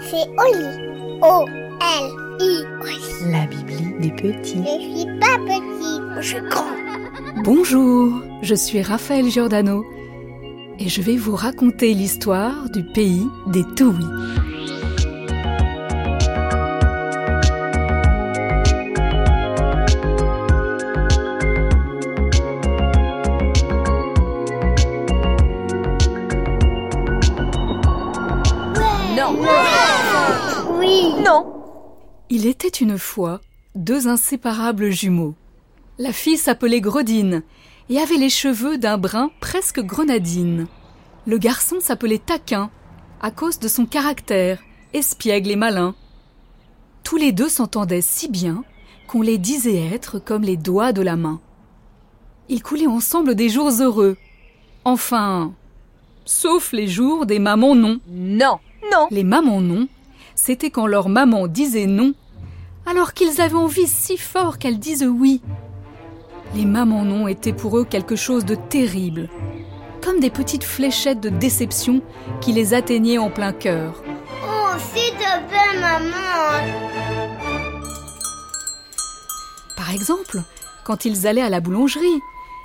C'est Oli. O-L-I. La Bibli des petits. Je suis pas petit, je suis grand. Bonjour, je suis Raphaël Giordano et je vais vous raconter l'histoire du pays des Touis. Une fois deux inséparables jumeaux. La fille s'appelait Gredine et avait les cheveux d'un brun presque grenadine. Le garçon s'appelait Taquin à cause de son caractère, espiègle et malin. Tous les deux s'entendaient si bien qu'on les disait être comme les doigts de la main. Ils coulaient ensemble des jours heureux. Enfin, sauf les jours des mamans non. Non. Non. Les mamans non, c'était quand leur maman disait non, alors qu'ils avaient envie si fort qu'elles disent oui. Les mamans non étaient pour eux quelque chose de terrible, comme des petites fléchettes de déception qui les atteignaient en plein cœur. Oh, s'il te plaît, maman. Par exemple, quand ils allaient à la boulangerie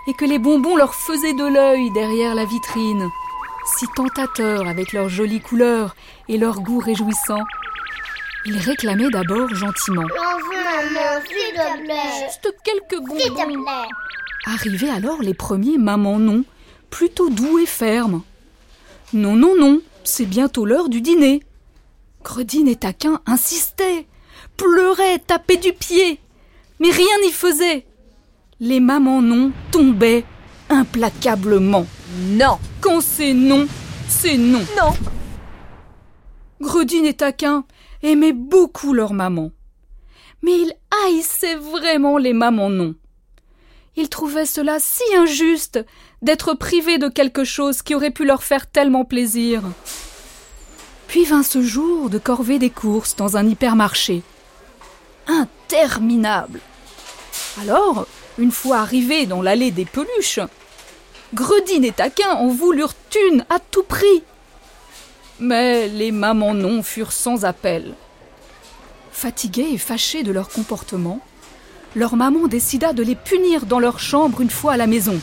et que les bonbons leur faisaient de l'œil derrière la vitrine, si tentateurs avec leurs jolies couleurs et leur goût réjouissant. Ils réclamaient d'abord gentiment. J'en veux, maman, s'il te plaît. Juste quelques S'il te bonbons. plaît. Arrivaient alors les premiers mamans non, plutôt doux et fermes. Non, non, non, c'est bientôt l'heure du dîner. Gredine et Taquin insistaient, pleuraient, tapaient du pied, mais rien n'y faisait. Les mamans non tombaient implacablement. Non. Quand c'est non, c'est non. Non. Gredine et Taquin aimaient beaucoup leur maman. Mais ils haïssaient vraiment les mamans non. Ils trouvaient cela si injuste d'être privés de quelque chose qui aurait pu leur faire tellement plaisir. Puis vint ce jour de corvée des courses dans un hypermarché. Interminable. Alors, une fois arrivés dans l'allée des peluches, Gredine et Taquin en voulurent une à tout prix. Mais les mamans non furent sans appel. Fatiguées et fâchées de leur comportement, leur maman décida de les punir dans leur chambre une fois à la maison.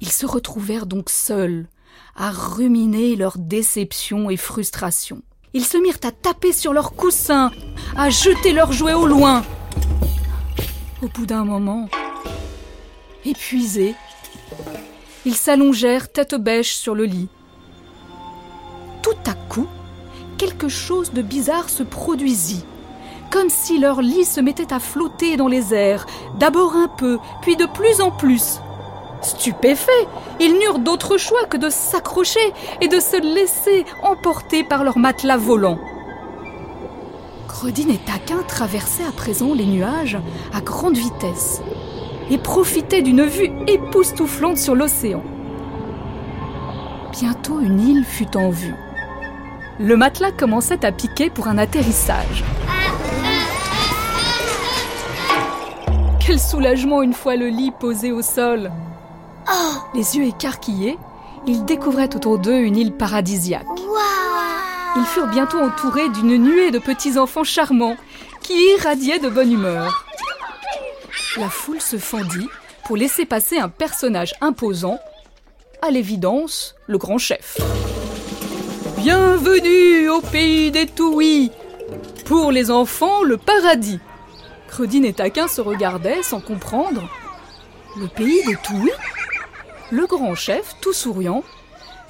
Ils se retrouvèrent donc seuls, à ruminer leur déception et frustration. Ils se mirent à taper sur leurs coussins, à jeter leurs jouets au loin. Au bout d'un moment, épuisés, ils s'allongèrent tête bêche sur le lit. Quelque chose de bizarre se produisit, comme si leur lit se mettait à flotter dans les airs, d'abord un peu, puis de plus en plus. Stupéfaits, ils n'eurent d'autre choix que de s'accrocher et de se laisser emporter par leur matelas volant. Gredine et Taquin traversaient à présent les nuages à grande vitesse et profitaient d'une vue époustouflante sur l'océan. Bientôt une île fut en vue. Le matelas commençait à piquer pour un atterrissage. Quel soulagement une fois le lit posé au sol. Les yeux écarquillés, ils découvraient autour d'eux une île paradisiaque. Ils furent bientôt entourés d'une nuée de petits enfants charmants qui irradiaient de bonne humeur. La foule se fendit pour laisser passer un personnage imposant, à l'évidence, le grand chef. Bienvenue au pays des Touis Pour les enfants, le paradis Credine et Taquin se regardaient sans comprendre. Le pays des Touis? Le grand chef, tout souriant,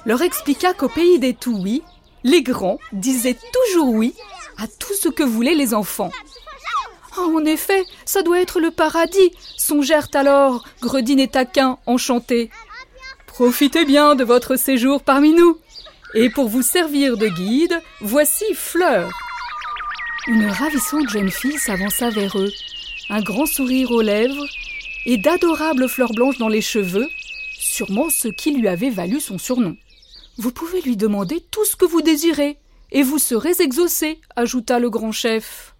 leur expliqua qu'au pays des Touis, les grands disaient toujours oui à tout ce que voulaient les enfants. Ah, en effet, ça doit être le paradis, songèrent alors Gredine et Taquin enchantés. Profitez bien de votre séjour parmi nous. Et pour vous servir de guide, voici Fleur. Une ravissante jeune fille s'avança vers eux, un grand sourire aux lèvres et d'adorables fleurs blanches dans les cheveux, sûrement ce qui lui avait valu son surnom. Vous pouvez lui demander tout ce que vous désirez, et vous serez exaucé, ajouta le grand chef.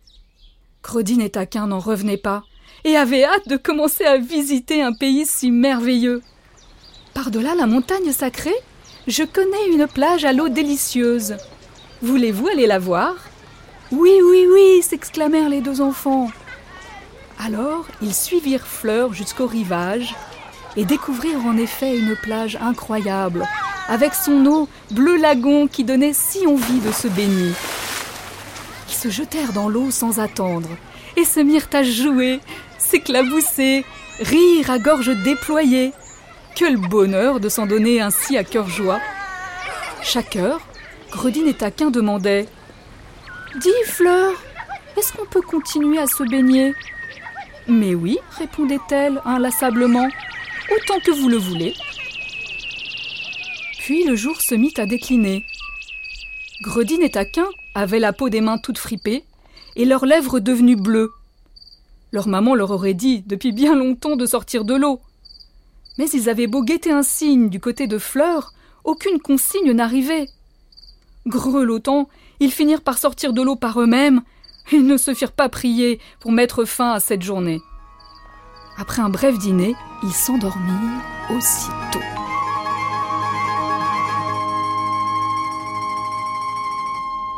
Credine et Taquin n'en revenaient pas, et avaient hâte de commencer à visiter un pays si merveilleux. Par-delà la montagne sacrée, je connais une plage à l'eau délicieuse. Voulez-vous aller la voir? Oui, oui, oui, s'exclamèrent les deux enfants. Alors, ils suivirent Fleur jusqu'au rivage et découvrirent en effet une plage incroyable, avec son eau bleu lagon qui donnait si envie de se baigner. Ils se jetèrent dans l'eau sans attendre et se mirent à jouer, s'éclabousser, rire à gorge déployée. Quel bonheur de s'en donner ainsi à cœur joie. Chaque heure, Gredine et Taquin demandaient Dis, Fleur, est-ce qu'on peut continuer à se baigner? Mais oui, répondait-elle inlassablement, autant que vous le voulez. Puis le jour se mit à décliner. Gredine et Taquin avaient la peau des mains toutes fripées et leurs lèvres devenues bleues. Leur maman leur aurait dit depuis bien longtemps de sortir de l'eau. Mais ils avaient beau guetter un signe du côté de Fleur, aucune consigne n'arrivait. Grelottant, ils finirent par sortir de l'eau par eux-mêmes et ne se firent pas prier pour mettre fin à cette journée. Après un bref dîner, ils s'endormirent aussitôt.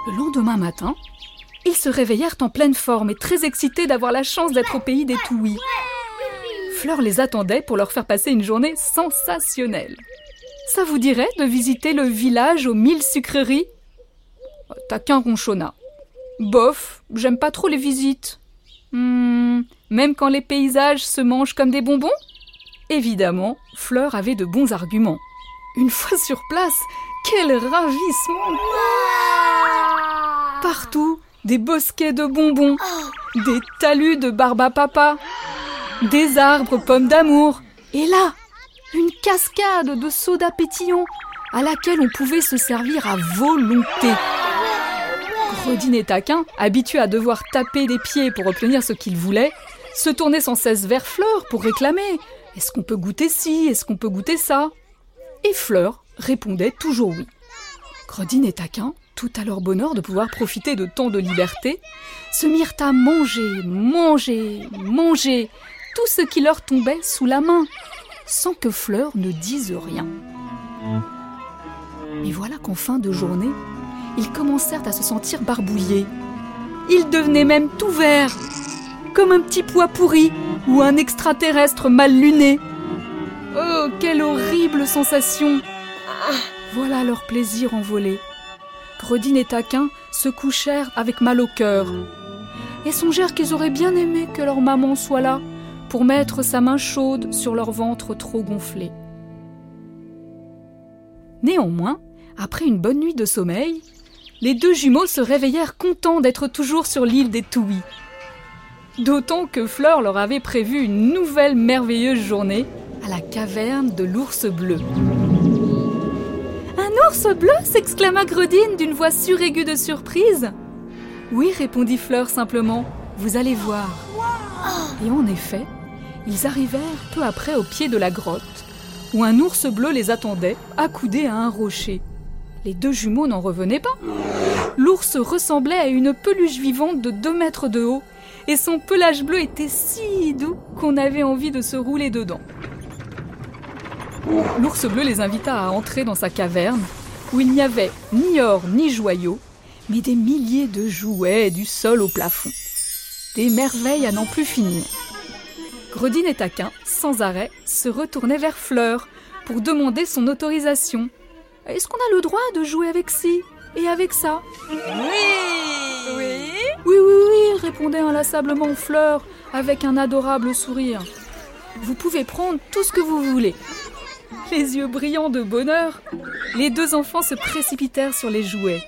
Le lendemain matin, ils se réveillèrent en pleine forme et très excités d'avoir la chance d'être au pays des Touis. Fleur les attendait pour leur faire passer une journée sensationnelle. Ça vous dirait de visiter le village aux mille sucreries? T'as qu'un ronchonna. Bof, j'aime pas trop les visites. Hmm, même quand les paysages se mangent comme des bonbons? Évidemment, Fleur avait de bons arguments. Une fois sur place, quel ravissement Partout, des bosquets de bonbons, des talus de barbe à papa, des arbres pommes d'amour, et là, une cascade de soda pétillant à laquelle on pouvait se servir à volonté. Gredine et Taquin, habitués à devoir taper des pieds pour obtenir ce qu'ils voulaient, se tournaient sans cesse vers Fleur pour réclamer Est-ce qu'on peut goûter ci? Est-ce qu'on peut goûter ça Et Fleur répondait toujours oui. Gredine et Taquin, tout à leur bonheur de pouvoir profiter de tant de liberté, se mirent à manger, manger, manger tout ce qui leur tombait sous la main, sans que Fleur ne dise rien. Mais voilà qu'en fin de journée, ils commencèrent à se sentir barbouillés. Ils devenaient même tout verts, comme un petit pois pourri ou un extraterrestre mal luné. Oh, quelle horrible sensation Voilà leur plaisir envolé. Gredine et Taquin se couchèrent avec mal au cœur et songèrent qu'ils auraient bien aimé que leur maman soit là pour mettre sa main chaude sur leur ventre trop gonflé. Néanmoins, après une bonne nuit de sommeil, les deux jumeaux se réveillèrent contents d'être toujours sur l'île des Touis. D'autant que Fleur leur avait prévu une nouvelle merveilleuse journée à la caverne de l'ours bleu. Un ours bleu s'exclama Gredine d'une voix suraiguë de surprise. Oui, répondit Fleur simplement, vous allez voir. Et en effet, ils arrivèrent peu après au pied de la grotte, où un ours bleu les attendait, accoudé à un rocher. Les deux jumeaux n'en revenaient pas. L'ours ressemblait à une peluche vivante de deux mètres de haut, et son pelage bleu était si doux qu'on avait envie de se rouler dedans. L'ours bleu les invita à entrer dans sa caverne, où il n'y avait ni or ni joyaux, mais des milliers de jouets du sol au plafond. Des merveilles à n'en plus finir. Gredine et Taquin, sans arrêt, se retournaient vers Fleur pour demander son autorisation. Est-ce qu'on a le droit de jouer avec ci et avec ça? Oui Oui Oui, oui, oui, répondait inlassablement Fleur avec un adorable sourire. Vous pouvez prendre tout ce que vous voulez. Les yeux brillants de bonheur, les deux enfants se précipitèrent sur les jouets.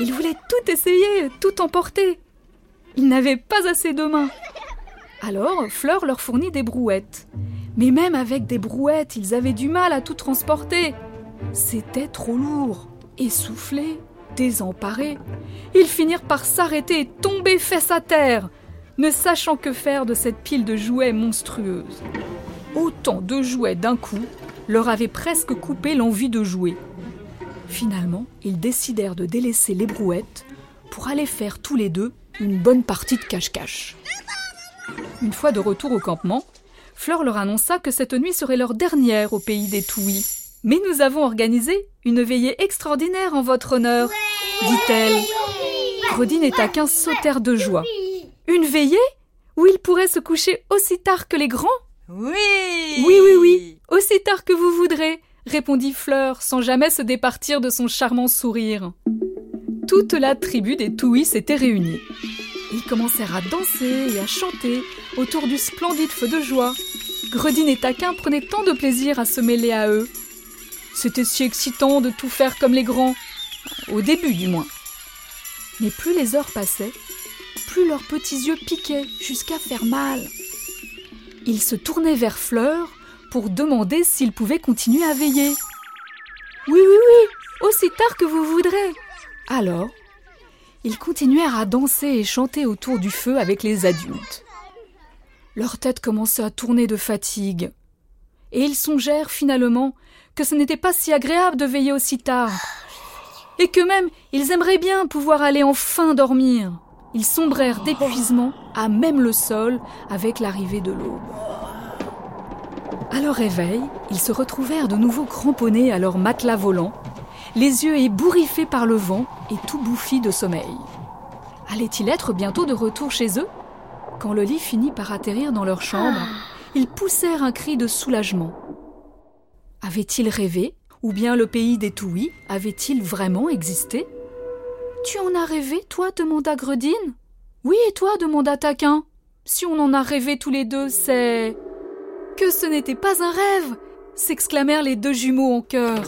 Ils voulaient tout essayer, tout emporter. Ils n'avaient pas assez de mains. Alors, Fleur leur fournit des brouettes. Mais même avec des brouettes, ils avaient du mal à tout transporter. C'était trop lourd. Essoufflés, désemparés, ils finirent par s'arrêter et tomber fesses à terre, ne sachant que faire de cette pile de jouets monstrueuse. Autant de jouets d'un coup leur avait presque coupé l'envie de jouer. Finalement, ils décidèrent de délaisser les brouettes pour aller faire tous les deux une bonne partie de cache-cache. Une fois de retour au campement, Fleur leur annonça que cette nuit serait leur dernière au pays des Touis. Mais nous avons organisé une veillée extraordinaire en votre honneur, dit-elle. Gredine et Taquin sautèrent de joie. Une veillée Où ils pourraient se coucher aussi tard que les grands? Oui Oui, oui, oui, aussi tard que vous voudrez, répondit Fleur, sans jamais se départir de son charmant sourire. Toute la tribu des Touis s'était réunie. Ils commencèrent à danser et à chanter autour du splendide feu de joie. Gredine et Taquin prenaient tant de plaisir à se mêler à eux. C'était si excitant de tout faire comme les grands, au début du moins. Mais plus les heures passaient, plus leurs petits yeux piquaient jusqu'à faire mal. Ils se tournaient vers Fleur pour demander s'ils pouvaient continuer à veiller. Oui, oui, oui, aussi tard que vous voudrez. Alors, ils continuèrent à danser et chanter autour du feu avec les adultes. Leur tête commençait à tourner de fatigue, et ils songèrent finalement que ce n'était pas si agréable de veiller aussi tard, et que même ils aimeraient bien pouvoir aller enfin dormir. Ils sombrèrent d'épuisement à même le sol avec l'arrivée de l'aube. À leur réveil, ils se retrouvèrent de nouveau cramponnés à leur matelas volant, les yeux ébouriffés par le vent et tout bouffis de sommeil. Allait-il être bientôt de retour chez eux? Quand le lit finit par atterrir dans leur chambre, ils poussèrent un cri de soulagement. Avaient-ils rêvé? Ou bien le pays des Touis avait-il vraiment existé? Tu en as rêvé, toi demanda Gredine? Oui, et toi demanda Taquin. Si on en a rêvé tous les deux, c'est. Que ce n'était pas un rêve s'exclamèrent les deux jumeaux en chœur.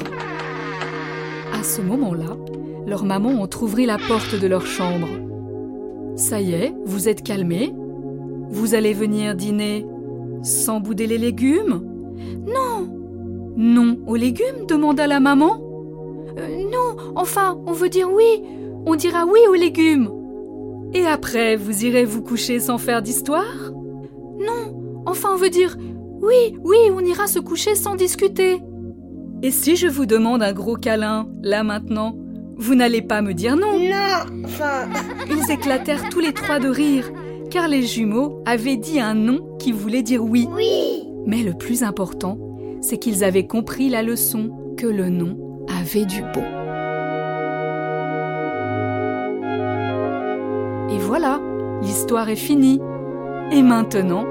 À ce moment-là, leur maman entr'ouvrit la porte de leur chambre. Ça y est, vous êtes calmés? Vous allez venir dîner sans bouder les légumes? Non Non aux légumes? demanda la maman. Euh, non, enfin, on veut dire oui. On dira oui aux légumes. Et après, vous irez vous coucher sans faire d'histoire? Non, enfin, on veut dire oui, oui, on ira se coucher sans discuter. Et si je vous demande un gros câlin, là maintenant, vous n'allez pas me dire non Non, enfin. Ils éclatèrent tous les trois de rire, car les jumeaux avaient dit un non qui voulait dire oui. Oui. Mais le plus important, c'est qu'ils avaient compris la leçon que le non avait du bon. Et voilà, l'histoire est finie. Et maintenant,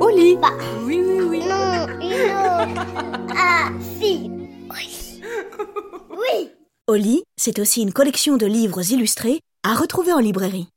au lit. Oui, oui, oui. Non, autre. Ah, si. Oui. Oui. Oli, c'est aussi une collection de livres illustrés à retrouver en librairie.